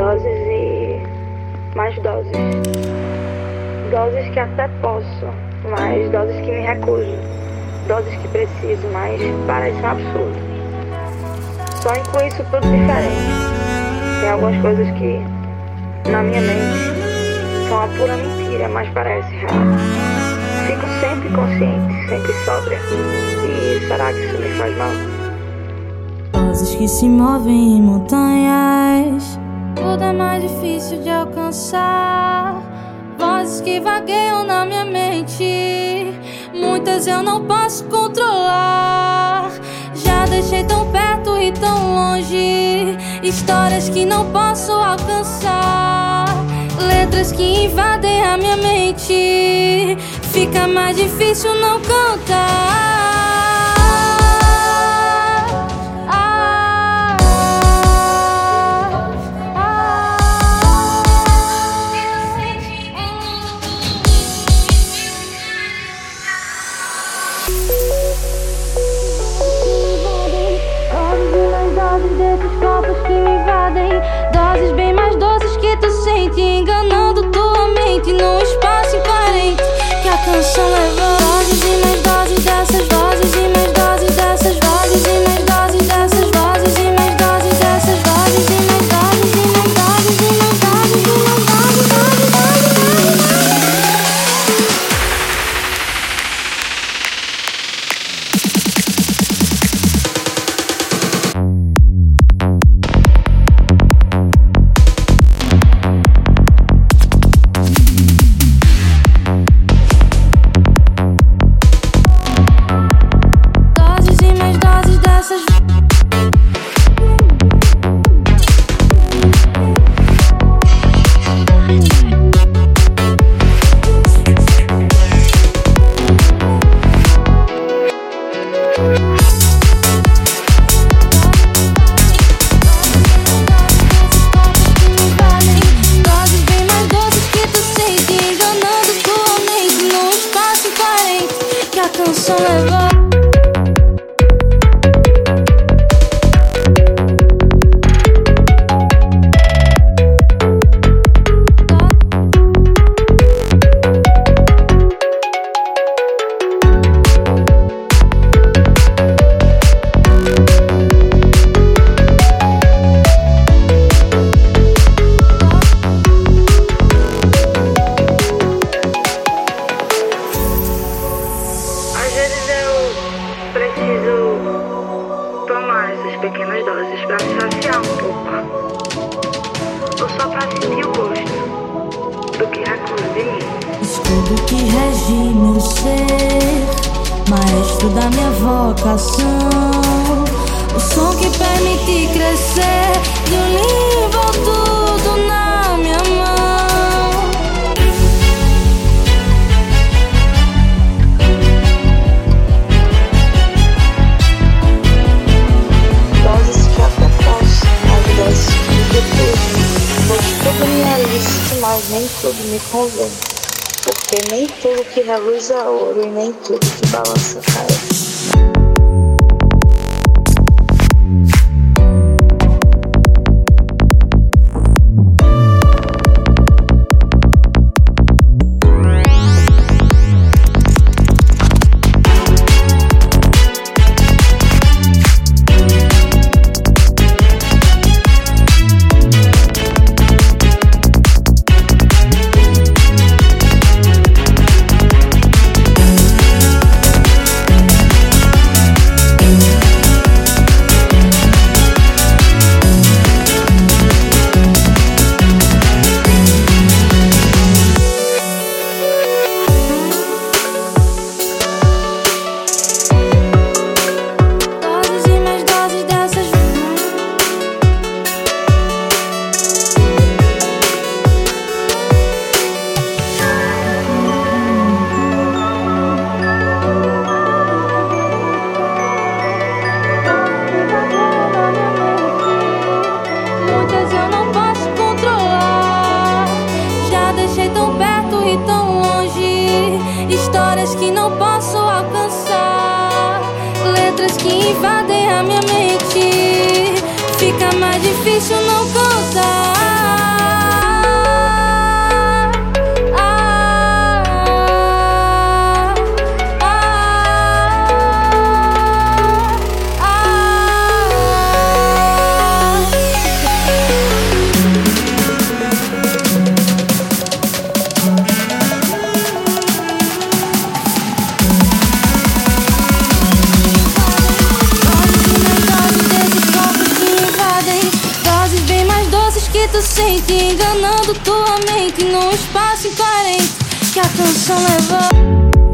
doses e mais doses. Doses que até posso, mas doses que me recuso. Doses que preciso, mas parece um absurdo. Sonho com isso tudo diferente. Tem algumas coisas que, na minha mente, são a pura mentira, mas parece real. Fico sempre consciente, sempre sóbria. E será que isso me faz mal? Vozes que se movem em montanhas. Tudo é mais difícil de alcançar. Vozes que vagueiam na minha mente. Muitas eu não posso controlar. Já deixei tão perto e tão longe. Histórias que não posso alcançar. Letras que invadem a minha mente. Fica mais difícil não cantar. the same. Só para sentir o gosto do que mim. Escudo que rege meu ser, maestro da minha vocação. O som que permite nem tudo me convém. Porque nem tudo que reluz é ouro e nem tudo que balança cai. Histórias que não posso alcançar. Letras que invadem a minha mente. Fica mais difícil não cantar. Frente, enganando tua mente num espaço incoerente que a canção levou.